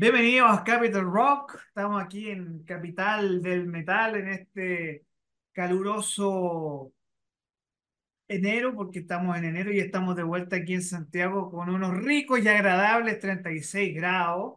Bienvenidos a Capital Rock. Estamos aquí en Capital del Metal en este caluroso enero, porque estamos en enero y estamos de vuelta aquí en Santiago con unos ricos y agradables 36 grados.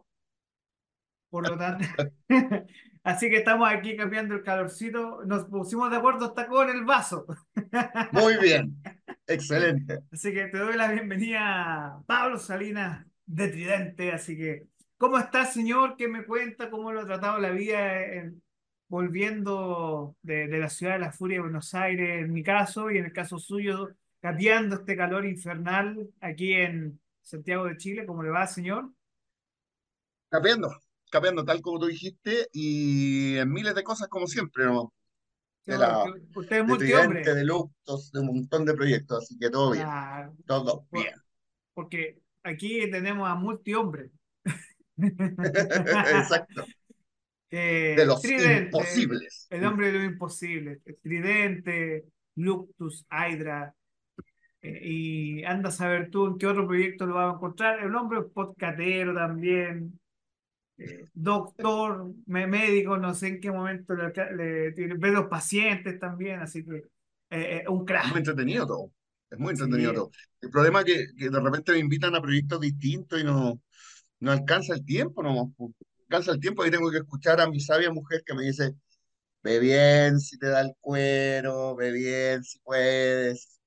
Por lo tanto, así que estamos aquí cambiando el calorcito. Nos pusimos de acuerdo hasta con el vaso. Muy bien, excelente. Así que te doy la bienvenida, Pablo Salinas de Tridente. Así que, ¿cómo está, señor? ¿Qué me cuenta? ¿Cómo lo ha tratado la vida en- volviendo de, de la ciudad de la furia de Buenos Aires, en mi caso, y en el caso suyo, capeando este calor infernal aquí en Santiago de Chile? ¿Cómo le va, señor? Capeando, capeando tal como tú dijiste y en miles de cosas como siempre, ¿no? De la, usted es de multihombre. de Luctos, de un montón de proyectos, así que todo bien, Claro, todo bien. porque aquí tenemos a multihombre. Exacto, de Eh, los Tridente, imposibles. el hombre de lo imposible. Tridente, Luctus, Hydra. eh, y anda a saber tú en qué otro proyecto lo vas a encontrar. El hombre es podcatero también. eh, doctor, médico, no sé en qué momento le, le tiene, ve los pacientes también, así que eh, un Es muy crack. entretenido todo, es muy entretenido Sí, todo. El problema es que, que de repente me invitan a proyectos distintos y no, no alcanza el tiempo, no alcanza el tiempo y tengo que escuchar a mi sabia mujer que me dice, ve bien si te da el cuero, ve bien si puedes.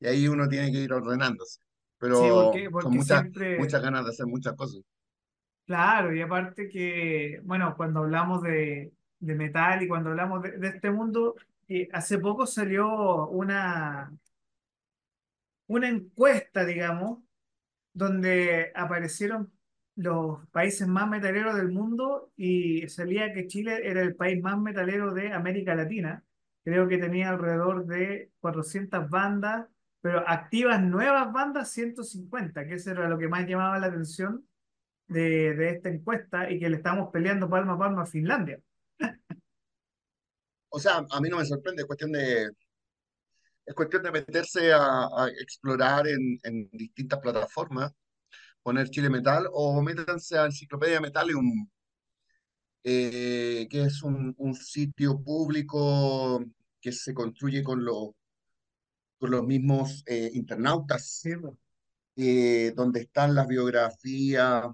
Y ahí uno tiene que ir ordenándose. sí, Pero porque, son porque muchas, siempre, muchas ganas de hacer muchas cosas. claro, y aparte que, bueno, cuando hablamos de, de metal y cuando hablamos de, de este mundo, eh, hace poco salió una, una encuesta, digamos, donde aparecieron los países más metaleros del mundo y salía que Chile era el país más metalero de América Latina. Creo que tenía alrededor de 400 bandas, pero activas nuevas bandas 150, que eso era lo que más llamaba la atención de, de esta encuesta y que le estamos peleando palma a palma a Finlandia. O sea, a mí no me sorprende, es cuestión de, es cuestión de meterse a, a explorar en, en distintas plataformas, poner Chile Metal o métanse a Enciclopedia Metalium, eh, que es un, un sitio público que se construye con, los con los mismos eh, internautas, Sí, pues. eh, donde están las biografías,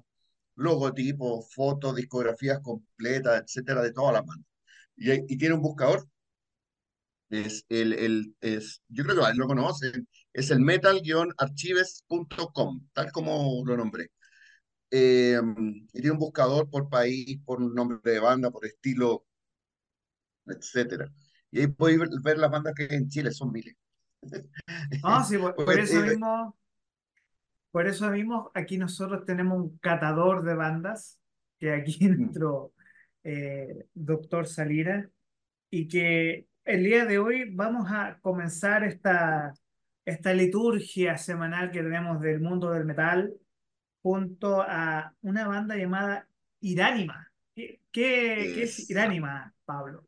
logotipos, fotos, discografías completas, etcétera, de todas las bandas. Y, y tiene un buscador, es el, el, es, yo creo que lo conocen, es el metal-archives.com, tal como lo nombré. Eh, y tiene un buscador por país, por nombre de banda, por estilo, etcétera. Y ahí podéis ver, ver las bandas que hay en Chile, son miles. No, sí, por, por Pues, eso eh, mismo, por eso mismo aquí nosotros tenemos un catador de bandas, que aquí nuestro eh, doctor Salira, y que el día de hoy vamos a comenzar esta, esta liturgia semanal que tenemos del mundo del metal junto a una banda llamada Iránima. ¿Qué, qué, qué es. Iránima, Pablo?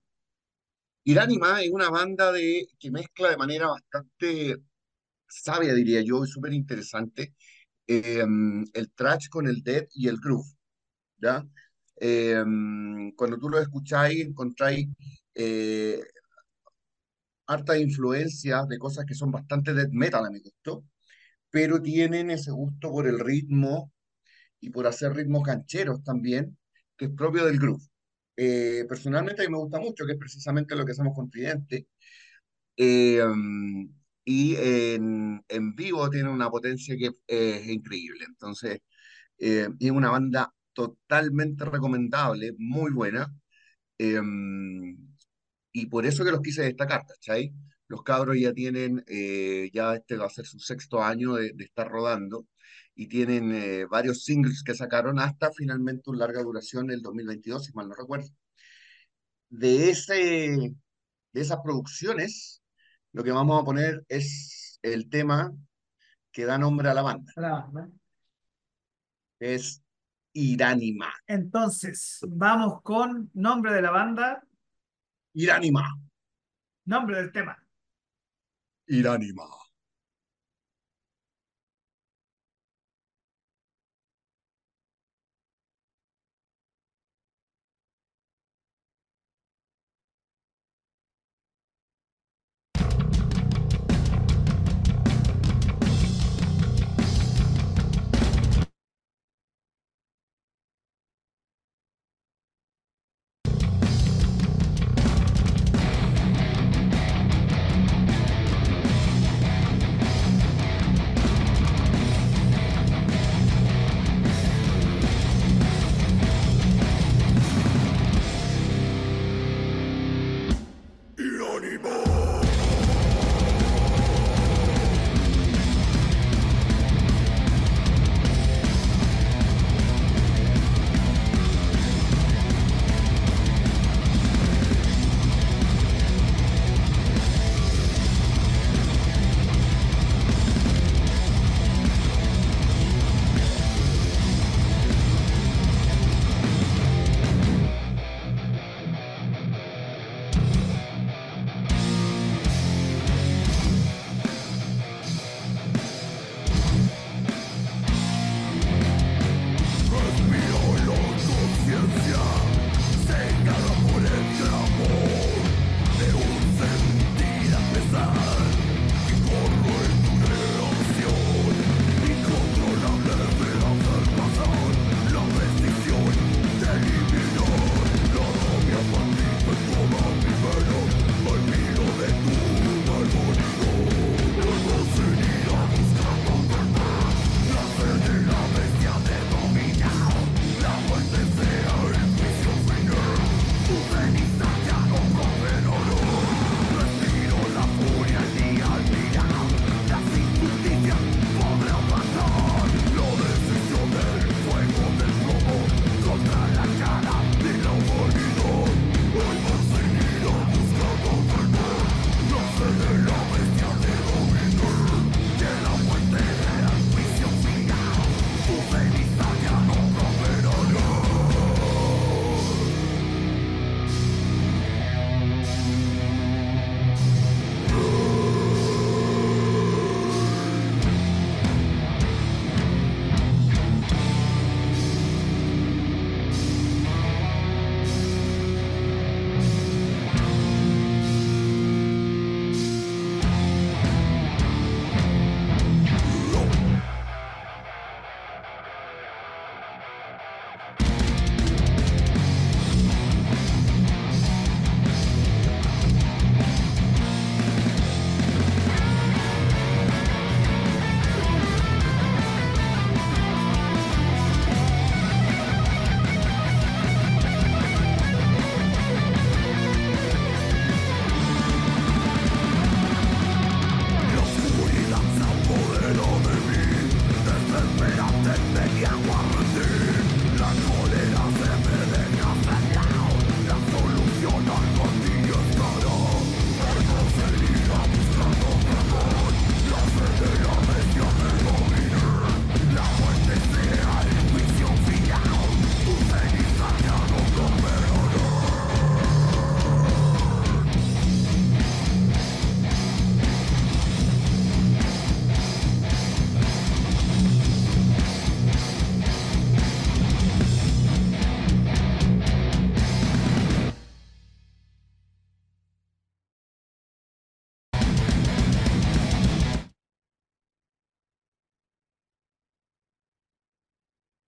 Iránima es una banda de, que mezcla de manera bastante sabia, diría yo, y súper interesante, eh, el thrash con el death y el groove, ¿ya? Eh, cuando tú lo escucháis, encontráis eh, harta influencia de cosas que son bastante death metal a mi gusto, pero tienen ese gusto por el ritmo y por hacer ritmos cancheros también, que es propio del groove. Eh, personalmente a mí me gusta mucho, que es precisamente lo que hacemos con Tridente, Eh, y en, en vivo tiene una potencia que es increíble. Entonces, eh, es una banda totalmente recomendable, muy buena. Y por eso que los quise destacar, ¿cachai? Los cabros ya tienen, eh, ya este va a ser su sexto año de, de estar rodando y tienen eh, varios singles que sacaron hasta finalmente un larga duración el 2022, si mal no recuerdo. De ese, de esas producciones, lo que vamos a poner es el tema que da nombre a la banda. La banda. Es Iránima. Entonces, vamos con nombre de la banda, Iránima. nombre del tema. Iránima.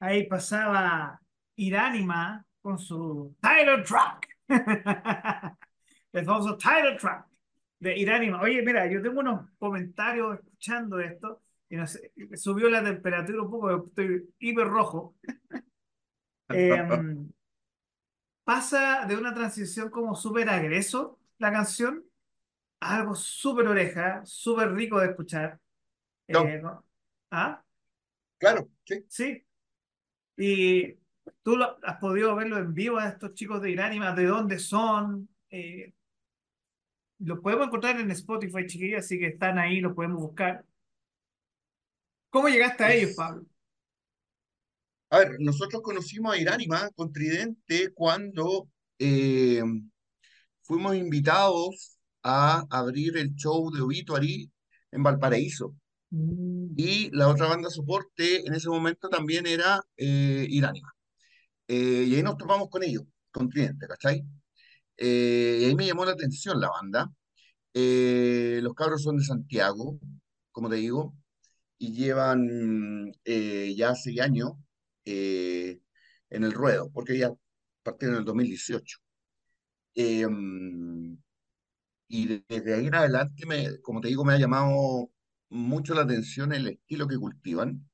Ahí pasaba Iránima con su Title Track. El famoso Title Track de Iránima. Oye, mira, yo tengo unos comentarios escuchando esto y no sé, subió la temperatura un poco, estoy hiper rojo. Em, pasa de una transición como súper agreso la canción a algo súper oreja, súper rico de escuchar. No, Eh, ¿no? ¿Ah? claro, sí. Sí. Y tú lo- has podido verlo en vivo a estos chicos de Iránima, de dónde son. Eh, los podemos encontrar en Spotify, chiquillos, así que están ahí, los podemos buscar. ¿Cómo llegaste a ellos, Pablo? a ver, nosotros conocimos a Iránima con Tridente cuando eh, fuimos invitados a abrir el show de Obituary en Valparaíso. Y la otra banda soporte en ese momento también era eh, Iránima. Eh, y ahí nos topamos con ellos, con Tridente, ¿cachai? Eh, y ahí me llamó la atención la banda. Eh, los cabros son de Santiago, como te digo, y llevan eh, ya seis años eh, en el ruedo, porque ya partieron en el 2018. Eh, y de- desde ahí en adelante, me, como te digo, me ha llamado mucho la atención el estilo que cultivan,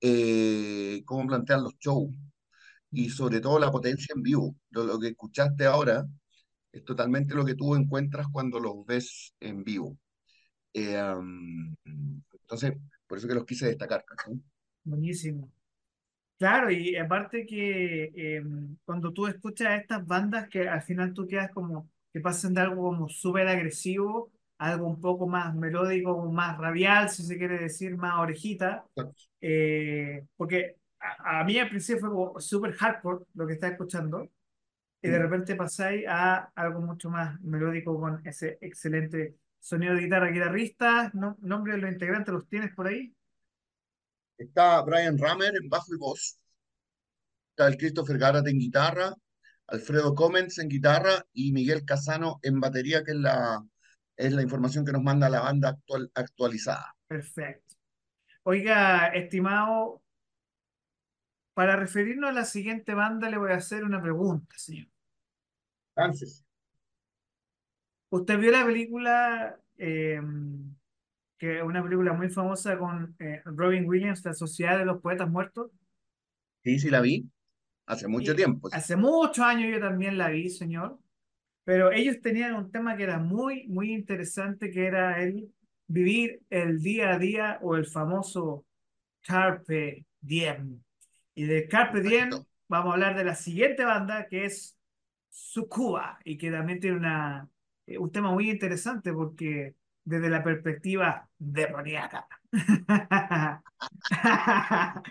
eh, cómo plantean los shows y sobre todo la potencia en vivo. Lo, que escuchaste ahora es totalmente lo que tú encuentras cuando los ves en vivo. Eh, um, entonces, por eso que los quise destacar. ¿cachai? buenísimo. Claro, y aparte que eh, cuando tú escuchas a estas bandas que al final tú quedas como que pasan de algo como súper agresivo algo un poco más melódico, más radial, si se quiere decir, más orejita, eh, porque a, a mí al principio fue como súper hardcore lo que estás escuchando, y de Mm. repente pasáis a algo mucho más melódico con ese excelente sonido de guitarra. Guitarrista, no, nombre de los integrantes, ¿los tienes por ahí? Está Brian Rammer en bajo y voz, está el Christopher Garrett en guitarra, Alfredo Comens en guitarra y Miguel Casano en batería, que es la, es la información que nos manda la banda actual, actualizada. Perfecto. Oiga, estimado, para referirnos a la siguiente banda le voy a hacer una pregunta, señor. Entonces, ¿Usted vio la película, eh, que es una película muy famosa con eh, Robin Williams, La Sociedad de los Poetas Muertos? sí, sí la vi, hace mucho Y tiempo, sí. hace muchos años yo también la vi, señor, pero ellos tenían un tema que era muy, muy interesante, que era el vivir el día a día o el famoso Carpe Diem. Y de Carpe Diem vamos a hablar de la siguiente banda que es Sucuba y que también tiene una, eh, un tema muy interesante porque desde la perspectiva demoníaca.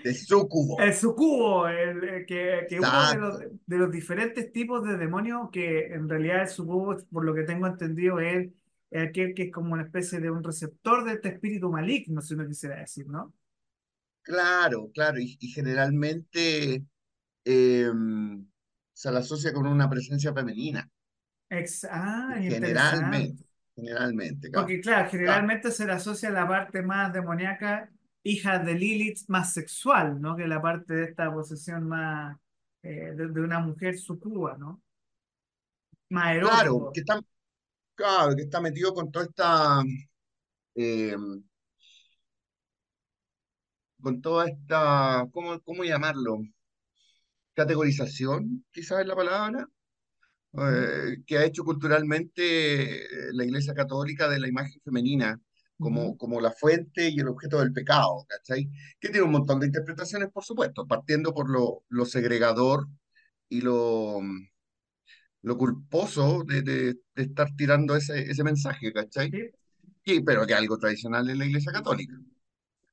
De Sucubo. El sucubo, el, el que, que uno de los, Exacto. de los diferentes tipos de demonios que en realidad el sucubo, por lo que tengo entendido, es es aquel que es como una especie de un receptor de este espíritu maligno, si uno quisiera decir, ¿no? Claro, claro, y, y generalmente eh, se la asocia con una presencia femenina, Ex- ah, generalmente. Generalmente, claro. Porque claro, Claro, generalmente se le asocia la parte más demoníaca, hija de Lilith, más sexual, ¿no? Que la parte de esta posesión más eh, de, de una mujer sucuba, ¿no? Más claro, que erótico. está, claro, que está metido con toda esta, eh, con toda esta, ¿cómo, cómo llamarlo? Categorización, quizás es la palabra, eh, que ha hecho culturalmente eh, la Iglesia Católica de la imagen femenina como, como la fuente y el objeto del pecado, ¿cachai? Que tiene un montón de interpretaciones, por supuesto, partiendo por lo, lo segregador y lo, lo culposo de, de- de estar tirando ese, ese mensaje, ¿cachai? Sí, Y, pero que algo tradicional en la Iglesia Católica.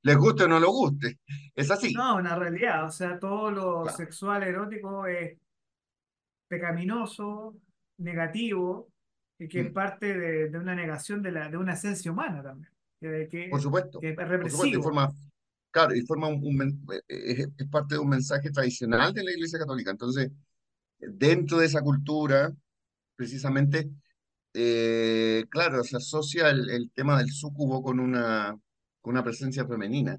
Les guste o no lo guste, es así, No, una realidad, o sea, todo lo claro. sexual erótico es pecaminoso, negativo, y que es Mm, parte de, de una negación de, la, de una esencia humana también, que, por que, supuesto, que es por supuesto, y represivo. forma, claro, y forma un, es, es parte de un mensaje tradicional de la Iglesia Católica. Entonces, dentro de esa cultura, precisamente, eh, claro, se asocia el, el tema del súcubo con una, con una presencia femenina.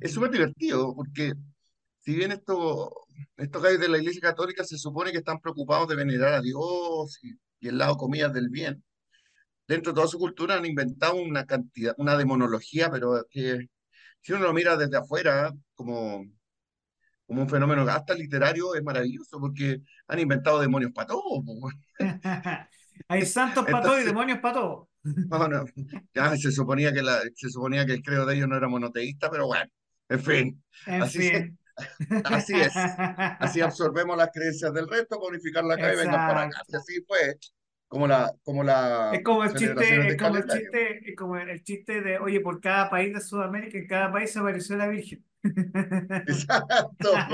Es súper divertido porque si bien esto, estos gallos de la Iglesia Católica se supone que están preocupados de venerar a Dios y, y el lado, comillas, del bien, dentro de toda su cultura han inventado una cantidad, una demonología, pero que si uno lo mira desde afuera como, como un fenómeno hasta literario, es maravilloso porque han inventado demonios para todo. Hay santos para todo y demonios para todo. no, no, ya se suponía que la, se suponía que el credo de ellos no era monoteísta, pero bueno, en fin, En así fin. Así es. Así absorbemos las creencias del resto para acá y vengan para acá. Así fue, como la, como las Es como el chiste, es como el chiste, es como el chiste de, oye, por cada país de Sudamérica, en cada país se apareció la Virgen. Exacto,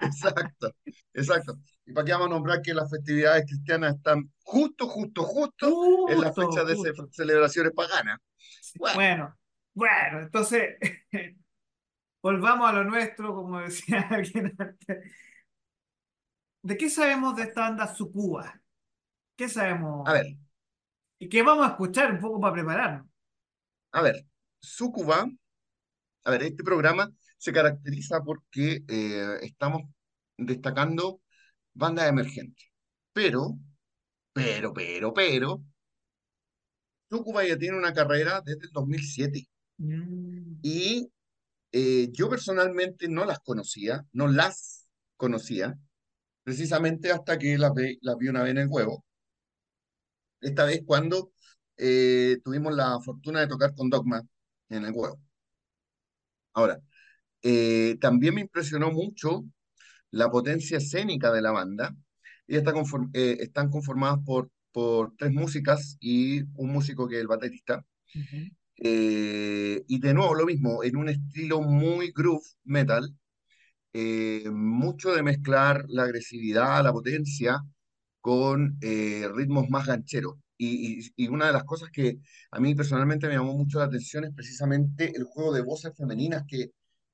exacto, exacto. ¿Y para qué vamos a nombrar que las festividades cristianas están justo, justo, justo en la fecha Justo, de ce- justo. celebraciones paganas? Bueno, Bueno, bueno, entonces volvamos a lo nuestro, como decía alguien antes. ¿De qué sabemos de esta banda Sucuba? ¿Qué a sabemos? ver, ¿Y qué vamos a escuchar un poco para prepararnos? a ver, Sucuba, a ver, este programa se caracteriza porque eh, estamos destacando bandas emergentes. Pero, pero, pero, pero, Sucuba ya tiene una carrera desde el 2007 Mm, y eh, yo personalmente no las conocía, no las conocía, precisamente hasta que las, ve- las vi una vez en el huevo. Esta vez cuando eh, tuvimos la fortuna de tocar con Dogma en el huevo. Ahora, eh, también me impresionó mucho la potencia escénica de la banda. Ellas está conform- están conformadas por, por tres músicas y un músico que es el baterista. ujú. Eh, y de nuevo lo mismo, en un estilo muy groove metal, eh, mucho de mezclar la agresividad, la potencia con eh, ritmos más gancheros. Y, y- y una de las cosas que a mí personalmente me llamó mucho la atención es precisamente el juego de voces femeninas que,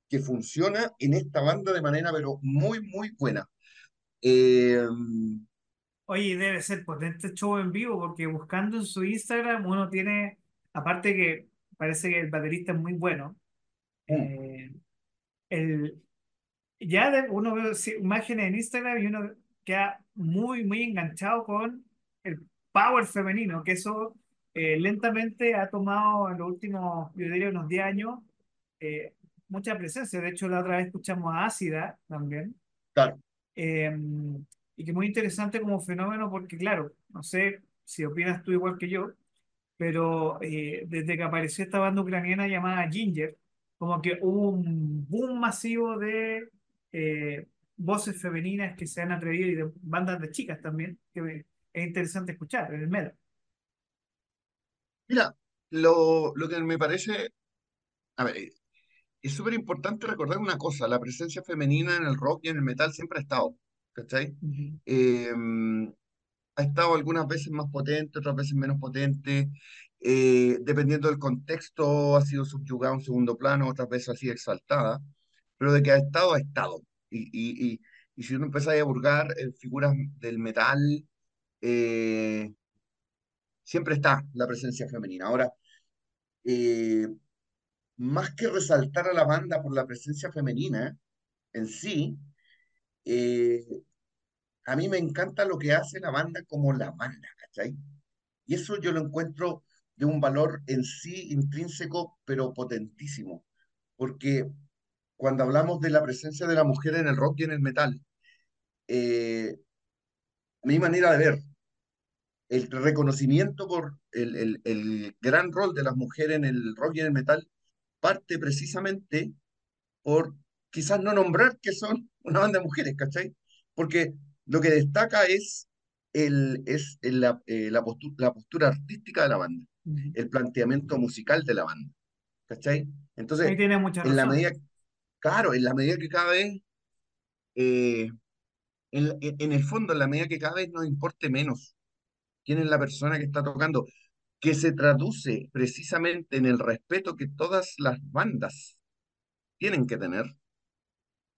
que funciona en esta banda de manera pero muy, muy buena. Eh, Oye, debe ser potente show en vivo, porque buscando en su Instagram uno tiene, aparte que parece que el baterista es muy bueno, mm, eh, el, ya de- uno ve sí, imágenes en Instagram y uno queda muy, muy enganchado con el power femenino, que eso eh, lentamente ha tomado en los últimos, yo diría, unos 10 años, eh, mucha presencia. De hecho, la otra vez escuchamos a Ácida también, claro, eh, y que es muy interesante como fenómeno porque, claro, no sé si opinas tú igual que yo, pero eh, desde que apareció esta banda ucraniana llamada Ginger, como que hubo un boom masivo de eh, voces femeninas que se han atrevido y de bandas de chicas también, que es interesante escuchar en el metal. mira, lo, lo que me parece, a ver, eh, es súper importante recordar una cosa, la presencia femenina en el rock y en el metal siempre ha estado, ¿cachai? Ujú, Eh, ha estado algunas veces más potente, otras veces menos potente. eh, dependiendo del contexto, ha sido subyugada a un segundo plano, otras veces ha sido exaltada, pero de que ha estado, ha estado. Y, y, y, y si uno empieza a divulgar eh, figuras del metal, eh, siempre está la presencia femenina. Ahora, eh, más que resaltar a la banda por la presencia femenina en sí, eh, a mí me encanta lo que hace la banda como la banda, ¿cachai? Y eso yo lo encuentro de un valor en sí intrínseco, pero potentísimo. Porque cuando hablamos de la presencia de la mujer en el rock y en el metal, eh, mi manera de ver, el reconocimiento por el, el, el gran rol de las mujeres en el rock y en el metal parte precisamente por quizás no nombrar que son una banda de mujeres, ¿cachai? Porque lo que destaca es, el, es el- la, eh, la postu- la postura artística de la banda, el planteamiento musical de la banda, ¿cachai? Ahí Entonces, mucha en la medida, claro, en la medida que cada vez, eh, en en el fondo, en la medida que cada vez nos importe menos quién es la persona que está tocando, que se traduce precisamente en el respeto que todas las bandas tienen que tener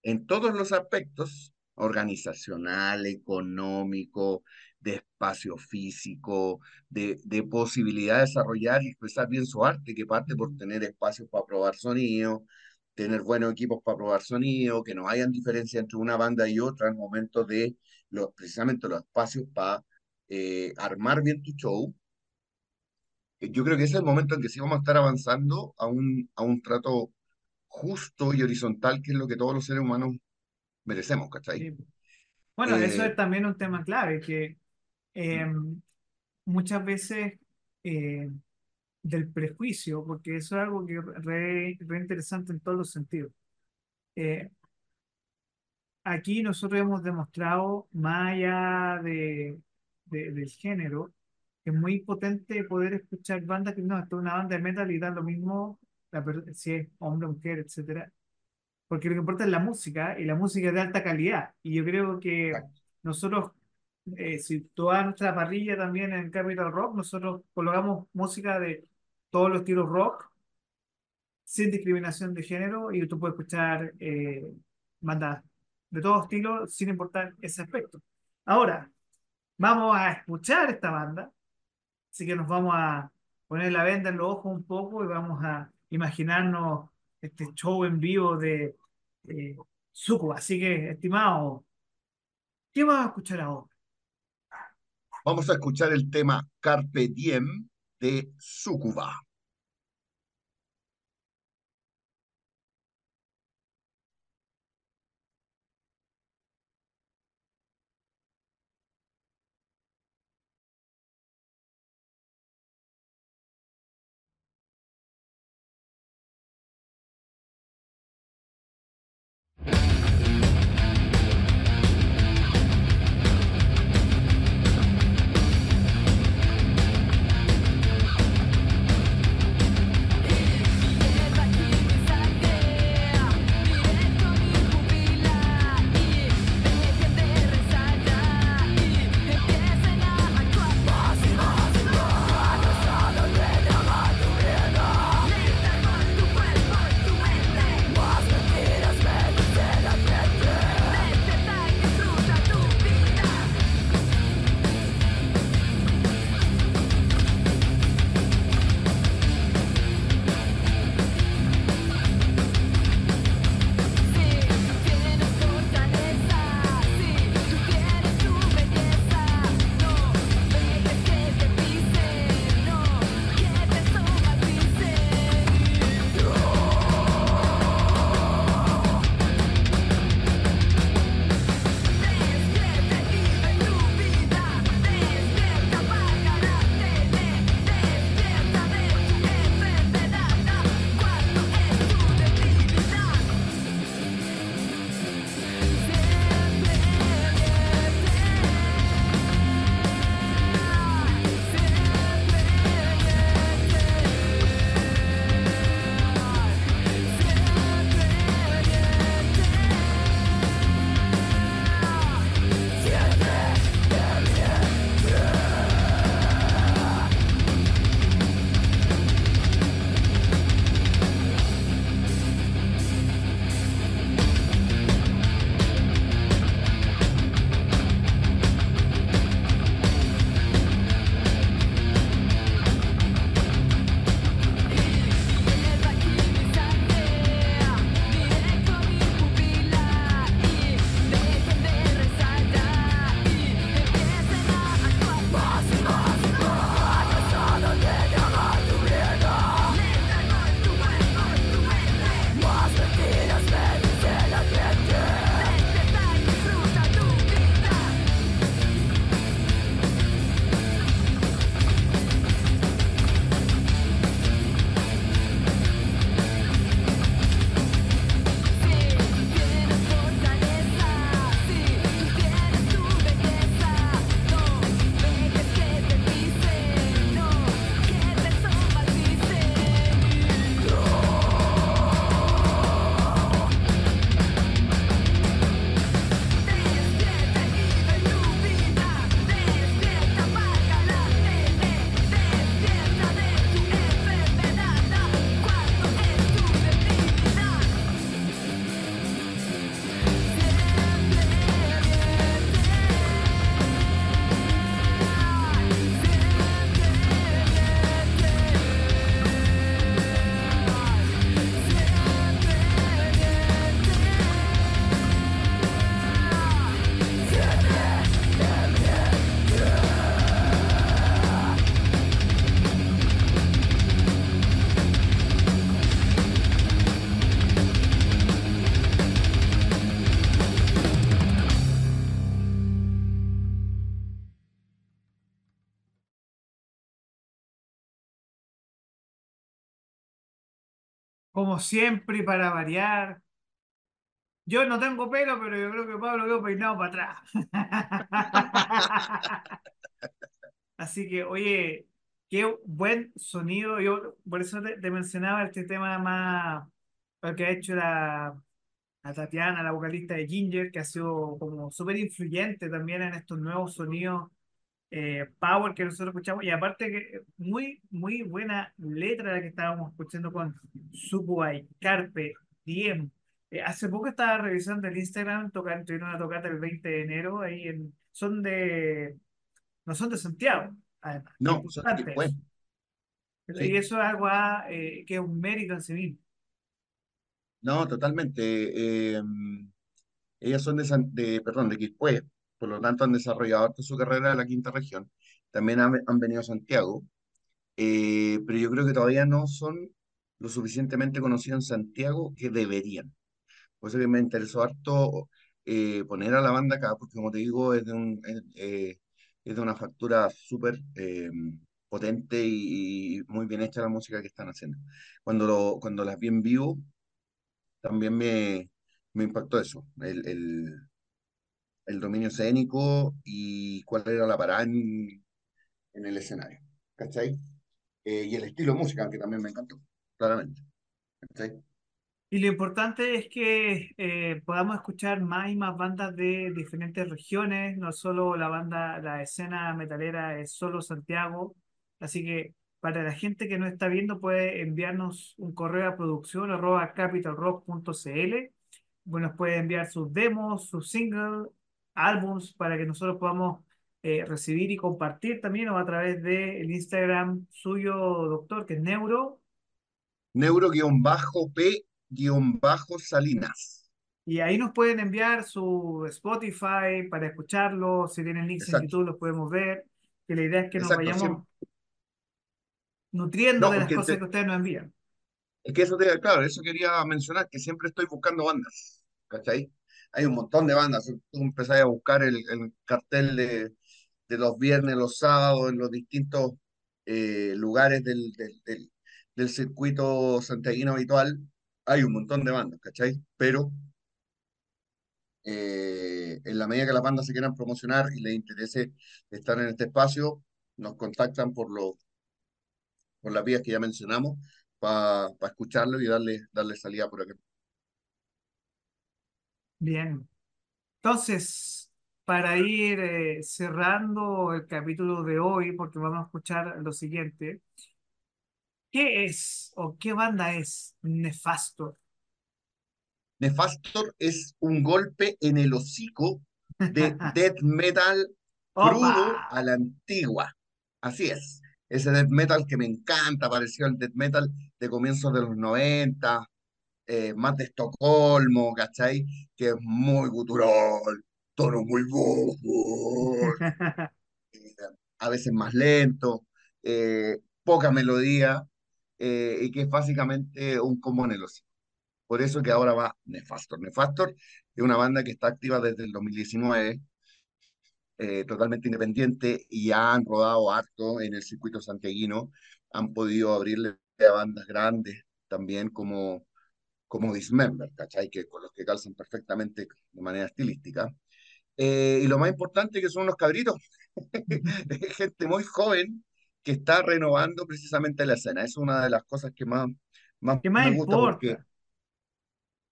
en todos los aspectos, organizacional, económico, de espacio físico, de, posibilidad de desarrollar y expresar bien su arte, que parte por tener espacios para probar sonido. tener buenos equipos para probar sonido, que no hayan diferencia entre una banda y otra en momentos de los, precisamente los espacios para eh, armar bien tu show. Eh, Yo creo que ese es el momento en que sí vamos a estar avanzando a un, a un trato justo y horizontal, que es lo que todos los seres humanos merecemos, ¿cachai? Sí. Bueno, eso Eh, es también un tema clave, que eh, muchas veces eh, del prejuicio, porque eso es algo que es re, re interesante en todos los sentidos. Eh, aquí nosotros hemos demostrado, más allá de, de- del género, que es muy potente poder escuchar bandas que no, esto es una banda de metal y da lo mismo la si es hombre, mujer, etcétera porque lo que importa es la música y la música es de alta calidad. Y yo creo que nosotros, eh, si toda nuestra parrilla también en Capital Rock, nosotros colocamos música de todos los estilos rock, sin discriminación de género, y tú puedes escuchar eh, bandas de todos estilos sin importar ese aspecto. Ahora, vamos a escuchar esta banda, así que nos vamos a poner la venda en los ojos un poco y vamos a imaginarnos este show en vivo de eh. Así que, estimado, ¿qué vamos a escuchar ahora? vamos a escuchar el tema Carpe Diem de Sucuba. Como siempre, para variar. Yo no tengo pelo, pero yo creo que Pablo quedó peinado para atrás. Así que, oye, qué buen sonido. Yo por eso te, te mencionaba este tema más, lo que ha hecho la, la Tatiana, la vocalista de Ginger, que ha sido como súper influyente también en estos nuevos sonidos eh, power que nosotros escuchamos. Y aparte que muy, muy buena letra la que estábamos escuchando con Sukuai, Carpe, Diem. Eh, hace poco estaba revisando el Instagram, tocan, tuvieron una tocata el 20 de enero, ahí en, son de, no son de Santiago, además, No, son de. Y eso es algo ah, eh, que es un mérito en sí mismo. No, totalmente. eh, ellas son de, San- de, perdón, de Quilpué, por lo tanto han desarrollado su carrera en la quinta región. También han, han venido a Santiago, eh, pero yo creo que todavía no son lo suficientemente conocidos en Santiago que deberían. Por eso que me interesó harto eh, poner a la banda acá, porque como te digo, es de, un, es, eh, de una factura súper eh, potente y, muy bien hecha la música que están haciendo. Cuando, lo, cuando las vi en vivo, también me, me impactó eso, el, el dominio escénico y cuál era la parada en, en el escenario, ¿cachai? Eh, y el estilo de música, que también me encantó, claramente, ¿cachai? Y lo importante es que eh, podamos escuchar más y más bandas de diferentes regiones, no solo la banda, la escena metalera es solo Santiago, así que para la gente que no está viendo puede enviarnos un correo a producción arroba capitalrock.cl, bueno, puede enviar sus demos, sus singles, álbums para que nosotros podamos eh, recibir y compartir también o a través del Instagram suyo, doctor, que es Neuro. Neuro-P-Salinas. Y ahí nos pueden enviar su Spotify para escucharlo. Si tienen links en YouTube, los podemos ver. Que la idea es que nos exacto. Vayamos nutriendo no, de las cosas te- que ustedes nos envían. es que eso te, claro, eso quería mencionar, que siempre estoy buscando bandas, ¿cachai? Hay un montón de bandas. Tú empezás a buscar el, el cartel de, de los viernes, los sábados, en los distintos eh, lugares del, del, del, circuito santiaguino habitual. Hay un montón de bandas, ¿cachai? Pero eh, en la medida que las bandas se quieran promocionar y les interese estar en este espacio, nos contactan por, los por las vías que ya mencionamos para escucharlo y darle, darle salida por aquí. Bien. Entonces, para ir eh, cerrando el capítulo de hoy, porque vamos a escuchar lo siguiente, ¿qué es o qué banda es Nefasto? Nefastor es un golpe en el hocico de death metal crudo a la antigua. Así es. Ese death metal que me encanta, pareció el death metal de comienzos de los 90, eh, más de Estocolmo, ¿cachai? Que es muy gutural, tono muy bajo, eh, a veces más lento, eh, poca melodía, eh, y que es básicamente un combo en el hocico. Por eso que ahora va Nefastor. Nefastor es una banda que está activa desde el 2019, eh, totalmente independiente, y han rodado harto en el circuito santiaguino. Han podido abrirle a bandas grandes también como, como Dismember, ¿cachai? Que, con los que calzan perfectamente de manera estilística. Eh, y lo más importante que son unos cabritos, gente muy joven que está renovando precisamente la escena. Es una de las cosas que más, más ¿Qué más me gusta porque?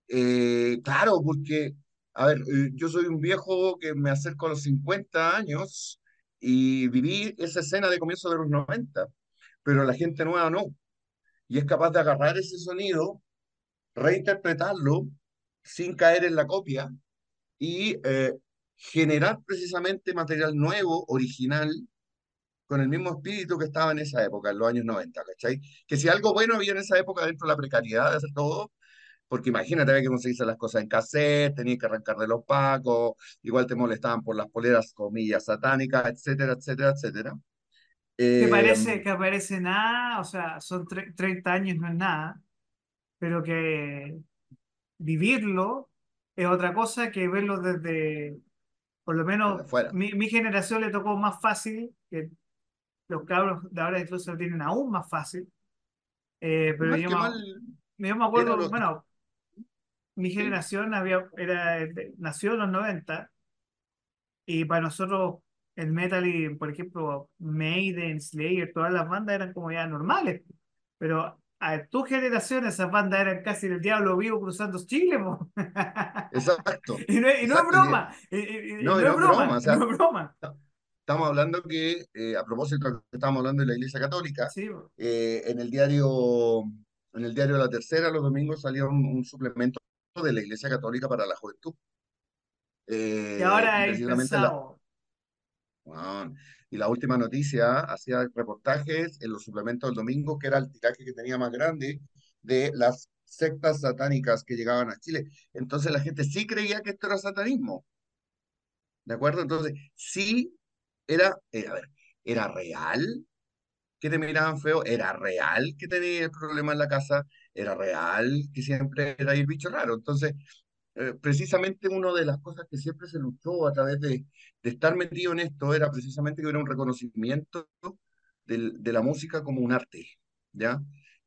Eh, claro, porque, a ver, eh, yo soy un viejo que me acerco a los 50 años y viví esa escena de comienzo de los 90, pero la gente nueva no. Y es capaz de agarrar ese sonido, reinterpretarlo sin caer en la copia y eh, generar precisamente material nuevo, original, con el mismo espíritu que estaba en esa época, en los años 90, ¿cachai? Que si algo bueno había en esa época dentro de la precariedad de hacer todo, porque imagínate, había que conseguirse las cosas en cassette, tenías que arrancar de los pacos, igual te molestaban por las poleras, comillas, satánicas, etcétera, etcétera, etcétera. Que Eh, parece que aparece nada, o sea, son tre- 30 años, no es nada, pero que vivirlo es otra cosa que verlo desde, por lo menos mi, mi generación le tocó más fácil, que los cabros de ahora incluso lo tienen aún más fácil, eh, pero yo yo me acuerdo, lo, bueno, mi sí, generación había, era, nació en los 90 y para nosotros el metal y, por ejemplo, Maiden, Slayer, todas las bandas eran como ya normales. Pero a tu generación esas bandas eran casi el diablo vivo cruzando Chile, po. exacto, Y no, es- y no es exacto. y- broma, y, y- y no, es es broma, broma, o sea, no es broma. ta- estamos hablando que, eh, a propósito estamos hablando de la Iglesia Católica, Sí, eh, en el diario, en el diario La Tercera, los domingos salía un, un suplemento de la Iglesia Católica para la juventud. Eh, y ahora es precisamente la, impensado. Bueno, y la última noticia hacía reportajes en los suplementos del domingo, que era el tiraje que tenía más grande de las sectas satánicas que llegaban a Chile. Entonces la gente sí creía que esto era satanismo, ¿de acuerdo? Entonces sí era, eh, a ver, era real que te miraban feo, era real que tenía el problema en la casa, era real que siempre era el bicho raro. Entonces eh, precisamente una de las cosas que siempre se luchó a través de, de estar metido en esto era precisamente que hubiera un reconocimiento del- de la música como un arte, ¿ya?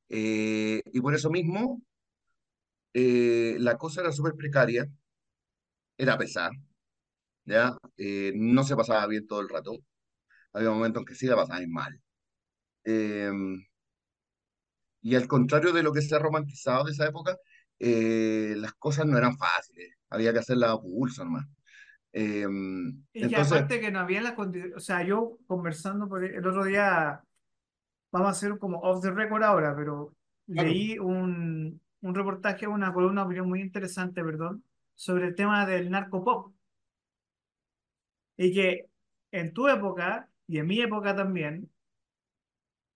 Eh, y por eso mismo eh, la cosa era súper precaria, era pesada, ¿ya? No se pasaba bien todo el rato, había momentos en que sí la pasaban mal. Eh, y al contrario de lo que se ha romantizado de esa época, eh, las cosas no eran fáciles, había que hacerlas a pulso nomás. Eh, Y que entonces, aparte que no había las condiciones, o sea, yo conversando por el otro día, vamos a hacer como off the record ahora, pero claro, leí un, un reportaje, una columna opinión muy interesante, perdón, sobre el tema del narcopop. Y que en tu época y en mi época también,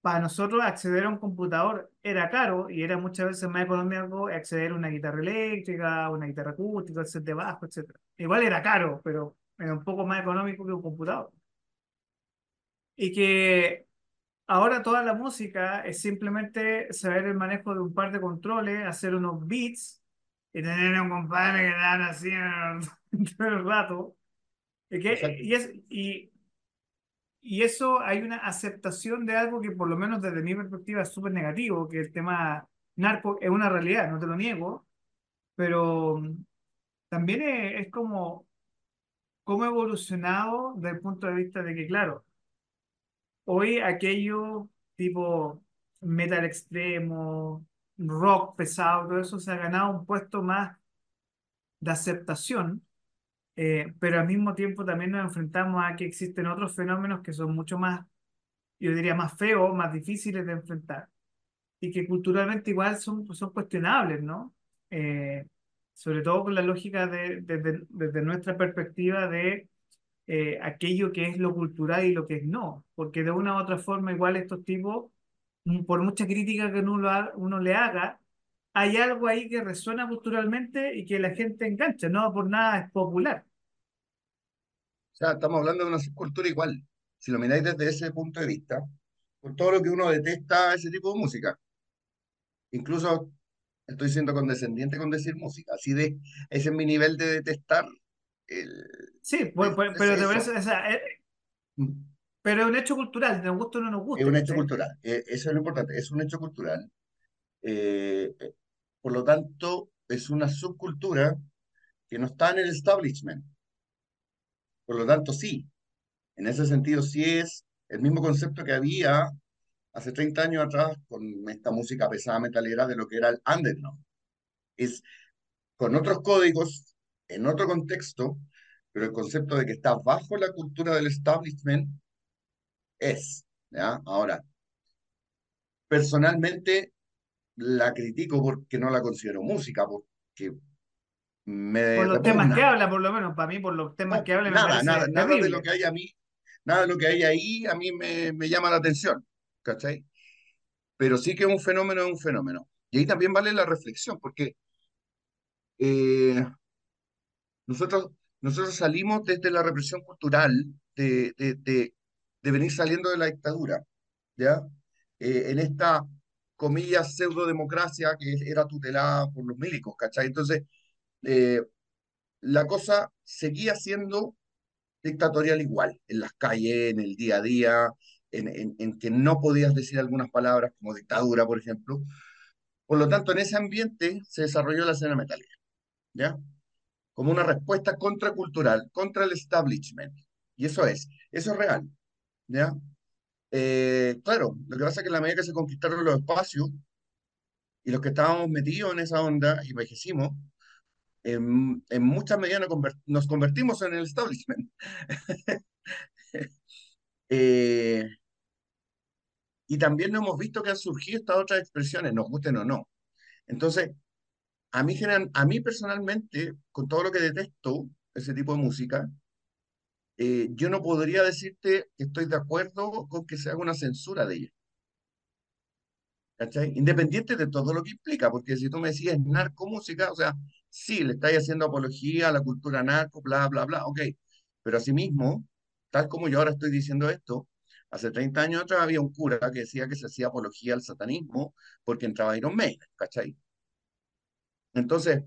para nosotros acceder a un computador era caro y era muchas veces más económico acceder a una guitarra eléctrica, una guitarra acústica, set de bajo, etcétera. Igual era caro, pero era un poco más económico que un computador. Y que ahora toda la música es simplemente saber el manejo de un par de controles, hacer unos beats y tener un compadre que dan así todo el rato. Y, que, y, es, y Y eso hay una aceptación de algo que por lo menos desde mi perspectiva es súper negativo, que el tema narco es una realidad, no te lo niego, pero mm, también es, es como cómo ha evolucionado desde el punto de vista de que, claro, hoy aquello tipo metal extremo, rock pesado, todo eso se ha ganado un puesto más de aceptación, eh, pero al mismo tiempo también nos enfrentamos a que existen otros fenómenos que son mucho más, yo diría, más feos, más difíciles de enfrentar y que culturalmente igual son, son cuestionables, ¿no? Eh, sobre todo con la lógica de, desde desde nuestra perspectiva de eh, aquello que es lo cultural y lo que es no, porque de una u otra forma igual estos tipos, mm, por mucha crítica que uno, lo ha- uno le haga, hay algo ahí que resuena culturalmente y que la gente engancha, no por nada es popular. O sea, estamos hablando de una subcultura igual. Si lo miráis desde ese punto de vista, por todo lo que uno detesta ese tipo de música. Incluso estoy siendo condescendiente con decir música. Así de, ese es mi nivel de detestar. El, Sí, pues, es, pues, es pero te parece, o sea, eh, pero es un hecho cultural, nos gusta o no nos Es guste, un hecho ¿cachai? cultural. Eh, eso es lo importante. Es un hecho cultural. Eh, eh, por lo tanto, es una subcultura que no está en el establishment. Por lo tanto, sí. En ese sentido, sí es el mismo concepto que había hace 30 años atrás con esta música pesada metalera de lo que era el underground. Es con otros códigos, en otro contexto, pero el concepto de que está bajo la cultura del establishment es, ¿ya? Ahora, personalmente la critico porque no la considero música, porque Por me los temas que habla, por lo menos, para mí, por los temas No, que habla me nada, nada, nada de lo que hay a mí, nada de lo que hay ahí a mí me, me llama la atención, ¿cachai? Pero sí que un fenómeno es un fenómeno. Y ahí también vale la reflexión, porque eh, nosotros, nosotros salimos desde la represión cultural de, de, de, de venir saliendo de la dictadura, ¿ya? Eh, en esta, comillas, pseudo-democracia que era tutelada por los milicos, ¿cachai? Entonces, eh, la cosa seguía siendo dictatorial igual, en las calles, en el día a día, en, en, en que no podías decir algunas palabras como dictadura, por ejemplo, Por lo tanto, en ese ambiente se desarrolló la escena metálica, ¿ya? Como una respuesta contracultural, contra el establishment. Y eso es, eso es real, ¿ya? Eh, claro, lo que pasa es que en la medida que se conquistaron los espacios y los que estábamos metidos en esa onda envejecimos, en, en muchas medidas nos convertimos en el establishment. eh, y también hemos visto que han surgido estas otras expresiones, nos gusten o no. Entonces, a mí, a mí personalmente, con todo lo que detesto ese tipo de música, eh, yo no podría decirte que estoy de acuerdo con que se haga una censura de ella. ¿Cachai? Independiente de todo lo que implica, porque si tú me decías narcomúsica, o sea, sí, le estáis haciendo apología a la cultura narco, bla, bla, bla, ok, pero asimismo, tal como yo ahora estoy diciendo esto, hace 30 años atrás había un cura que decía que se hacía apología al satanismo porque entraba Iron Maiden, ¿cachai? Entonces,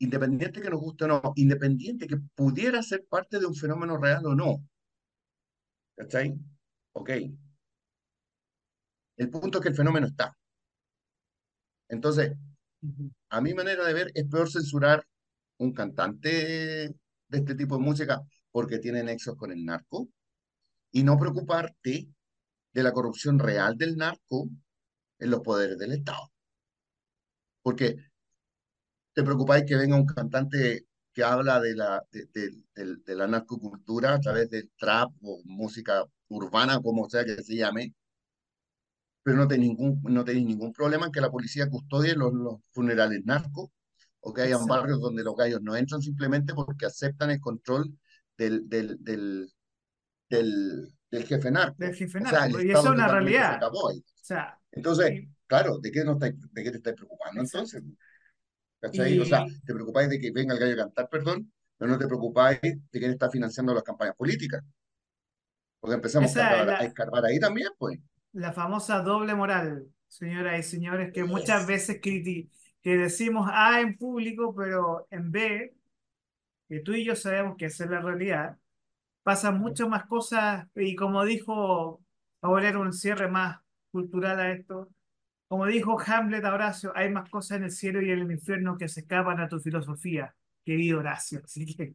independiente que nos guste o no, independiente que pudiera ser parte de un fenómeno real o no. ¿Cachai? Ok. El punto es que el fenómeno está. Entonces, a mi manera de ver, es peor censurar un cantante de este tipo de música porque tiene nexos con el narco y no preocuparte de la corrupción real del narco en los poderes del Estado. Porque te preocupáis que venga un cantante que habla de la, de, la narcocultura a través del trap o música urbana, como sea que se llame, pero no tenéis ningún, no tenéis ningún problema en que la policía custodie los, los funerales narcos o que hayan barrios donde los gallos no entran simplemente porque aceptan el control del, del, del, del, jefe narco. Del jefe narco. y eso es una realidad. O sea, Entonces, claro, ¿de qué, no ¿de qué te estás preocupando entonces? ¿Cachai? O sea, te preocupáis de que venga el gallo a cantar, perdón, pero no te preocupáis de quién está financiando las campañas políticas. Porque empezamos a, escarbar, ahí también, pues. La famosa doble moral, señoras y señores, que muchas veces que decimos A en público, pero en B, que tú y yo sabemos que esa es la realidad, pasan mucho más cosas, y como dijo, va a volver un cierre más cultural a esto, como dijo Hamlet a Horacio, hay más cosas en el cielo y en el infierno que se escapan a tu filosofía, querido Horacio. Así que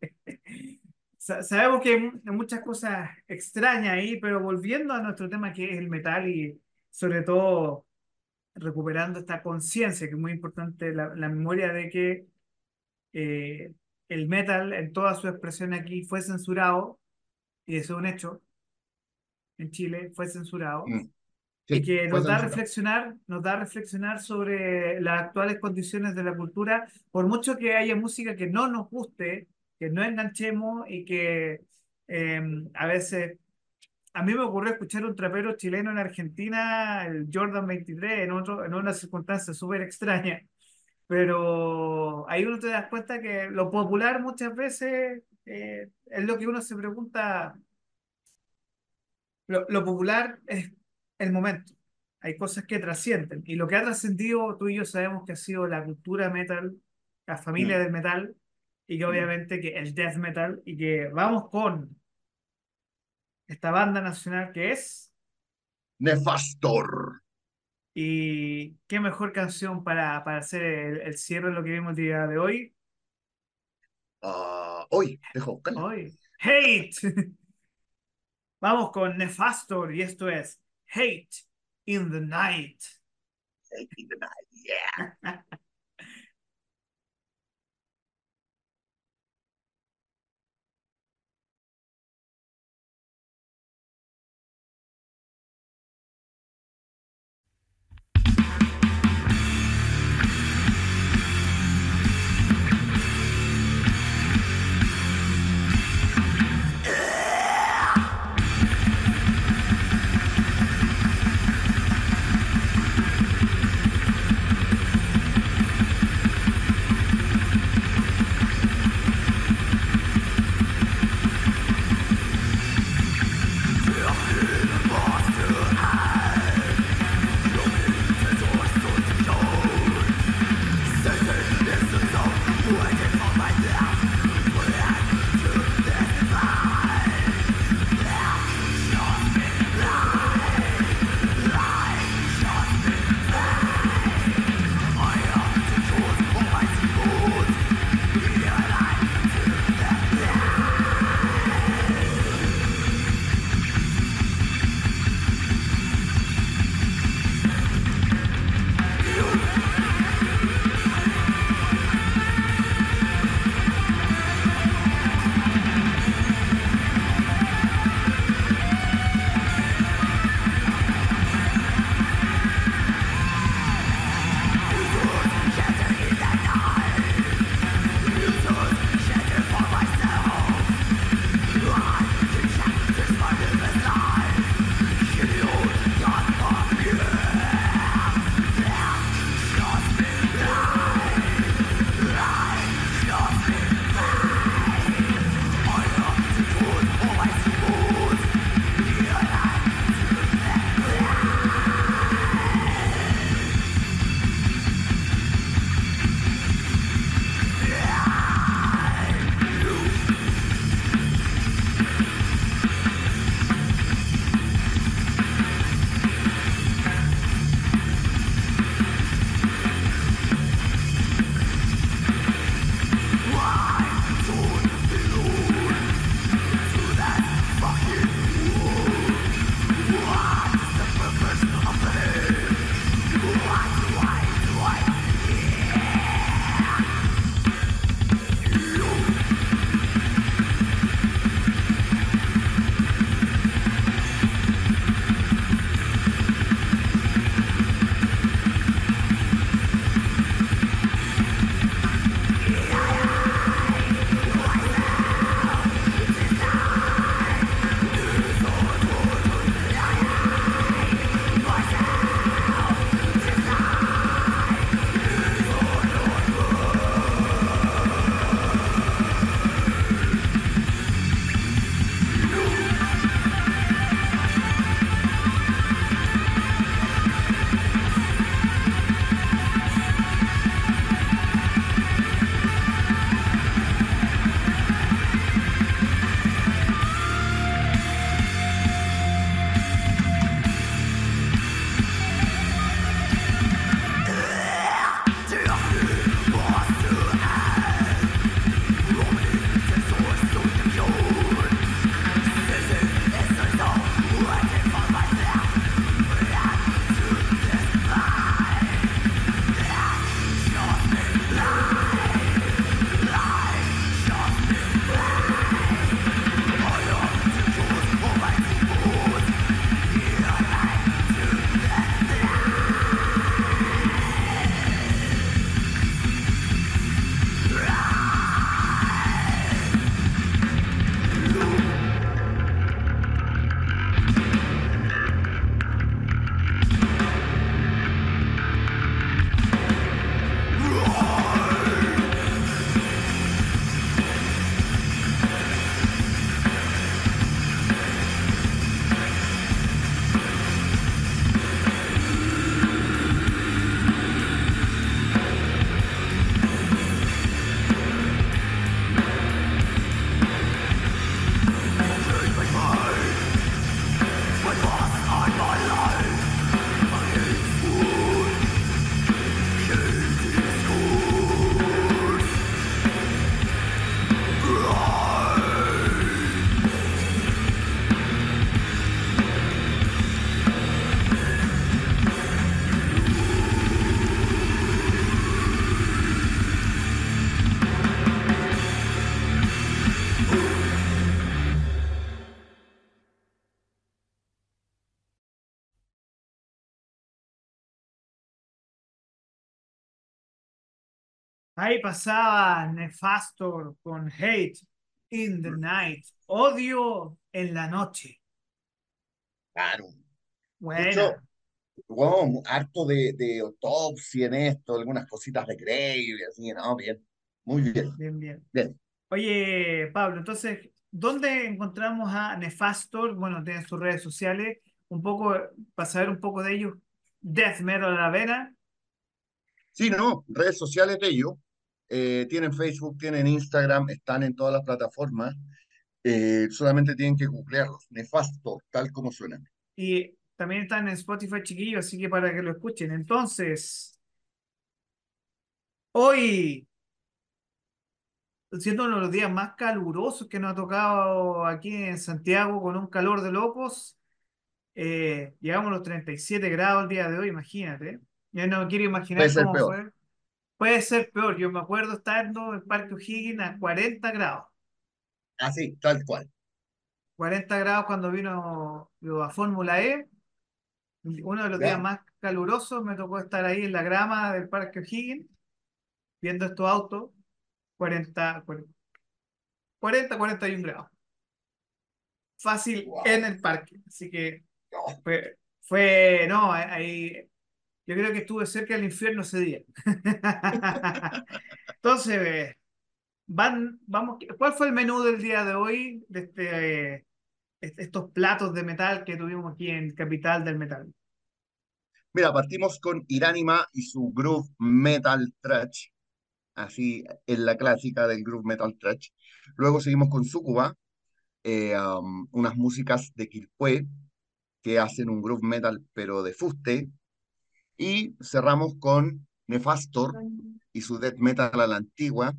sabemos que hay muchas cosas extrañas ahí, pero volviendo a nuestro tema que es el metal y sobre todo recuperando esta conciencia, que es muy importante, la, memoria de que eh, el metal en toda su expresión aquí fue censurado, y eso es un hecho, en Chile fue censurado. Mm y que nos da a reflexionar, nos da a reflexionar sobre las actuales condiciones de la cultura, por mucho que haya música que no nos guste, que no enganchemos y que em, a veces a mí me ocurrió escuchar un trapero chileno en Argentina, el Jordan 23, en, otro, en una circunstancia súper extraña. Pero ahí uno te das cuenta que lo popular muchas veces eh, es lo que uno se pregunta. Lo, lo popular es el momento. Hay cosas que trascienden. Y lo que ha trascendido, tú y yo sabemos que ha sido la cultura metal, la familia mm. del metal, y que mm. obviamente que el death metal, y que vamos con esta banda nacional que es... Nefastor. Y qué mejor canción para, para hacer el, cierre de lo que vimos el día de hoy. Ah, hoy, dejo. Hoy. Hate. Vamos con Nefastor y esto es hate in the night. Hate in the night, yeah. Ahí pasaba Nefastor con Hate in the Night, Odio en la Noche. Claro. Buena, Mucho, wow, harto de, de autopsia en esto, algunas cositas de Grey, así, ¿no? Bien, muy bien, bien, bien. bien. Oye, Pablo, entonces, ¿dónde encontramos a Nefastor? Bueno, tienen sus redes sociales, un poco, para saber un poco de ellos, Death Metal a la Vena, Sí, no, redes sociales de ellos, eh, tienen Facebook, tienen Instagram, están en todas las plataformas, eh, solamente tienen que googlearlos, nefasto, tal como suenan. y también están en Spotify, chiquillos, así que para que lo escuchen. Entonces, hoy, siendo uno de los días más calurosos que nos ha tocado aquí en Santiago, con un calor de locos, eh, llegamos a los 37 grados el día de hoy, imagínate. Ya no quiero imaginar cómo fue. Puede ser peor, yo me acuerdo estando en Parque O'Higgins a 40 grados. Así, tal cual. 40 grados cuando vino yo a Fórmula E. Uno de los días más calurosos me tocó estar ahí en la grama del Parque O'Higgins, viendo estos autos, 40, 40, 41 grados. Fácil en el parque. Así que No. fue, fue no, ahí yo creo que estuve cerca del infierno ese día. Entonces, van, vamos, ¿cuál fue el menú del día de hoy de este, est- estos platos de metal que tuvimos aquí en Capital del Metal? Mira, partimos con Iránima y su groove metal thrash, así en la clásica del groove metal thrash. Luego seguimos con Sucuba, eh, um, unas músicas de Quilpué que hacen un groove metal pero de fuste. Y cerramos con Nefastor y su death metal a la antigua,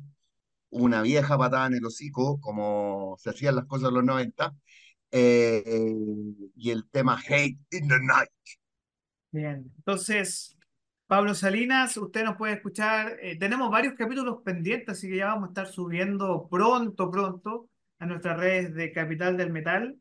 una vieja patada en el hocico, como se hacían las cosas en los 90, eh, y el tema Hate in the Night. Bien, entonces, Pablo Salinas, usted nos puede escuchar. eh, tenemos varios capítulos pendientes, así que ya vamos a estar subiendo pronto, pronto a nuestras redes de Capital del Metal.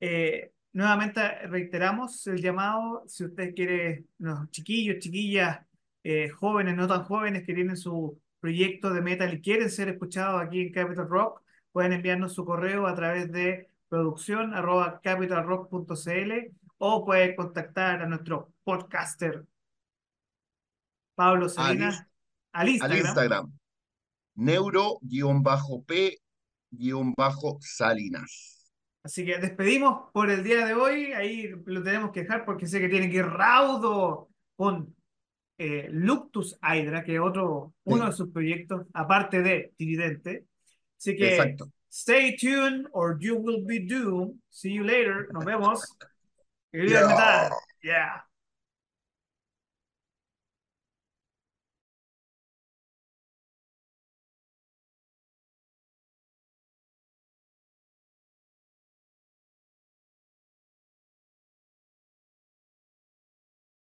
Eh, nuevamente reiteramos el llamado, si usted quiere, los chiquillos, chiquillas, eh, jóvenes, no tan jóvenes que tienen su proyecto de metal y quieren ser escuchados aquí en Capital Rock, pueden enviarnos su correo a través de producción arroba capitalrock.cl o pueden contactar a nuestro podcaster Pablo Al, Salinas al al Instagram. Instagram, neuro-p-salinas. Así que despedimos por el día de hoy. Ahí lo tenemos que dejar porque sé que tiene que ir raudo con eh, Luctus Hydra, que es otro, uno de Sí, sus proyectos, aparte de Tridente. Así que exacto. stay tuned or you will be doomed. See you later. Nos vemos. Yeah. Yeah.